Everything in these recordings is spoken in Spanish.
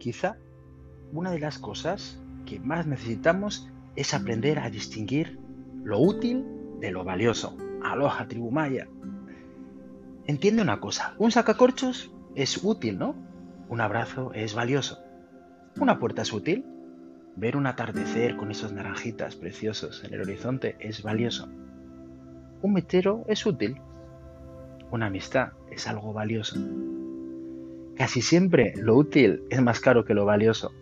Quizá una de las cosas que más necesitamos es aprender a distinguir lo útil de lo valioso. Aloha, tribu maya. Entiende una cosa, un sacacorchos es útil, ¿no? Un abrazo es valioso. Una puerta es útil. Ver un atardecer con esos naranjitas preciosos en el horizonte es valioso. Un metero es útil. Una amistad es algo valioso. Casi siempre lo útil es más caro que lo valioso.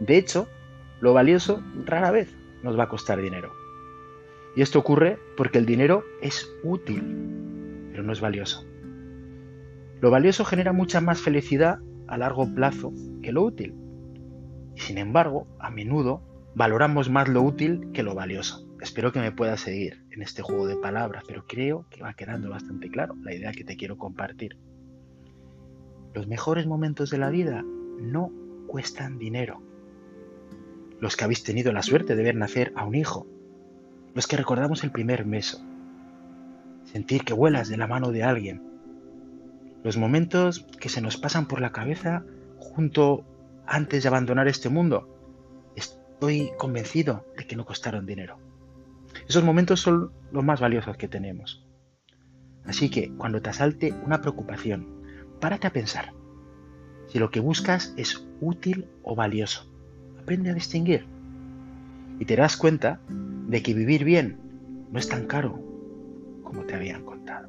De hecho, lo valioso rara vez nos va a costar dinero. Y esto ocurre porque el dinero es útil, pero no es valioso. Lo valioso genera mucha más felicidad a largo plazo que lo útil. Y sin embargo, a menudo valoramos más lo útil que lo valioso. Espero que me puedas seguir en este juego de palabras, pero creo que va quedando bastante claro la idea que te quiero compartir. Los mejores momentos de la vida no cuestan dinero. Los que habéis tenido la suerte de ver nacer a un hijo. Los que recordamos el primer beso. Sentir que vuelas de la mano de alguien. Los momentos que se nos pasan por la cabeza junto antes de abandonar este mundo. Estoy convencido de que no costaron dinero. Esos momentos son los más valiosos que tenemos. Así que cuando te asalte una preocupación, párate a pensar si lo que buscas es útil o valioso. Aprende a distinguir. Y te das cuenta de que vivir bien no es tan caro como te habían contado.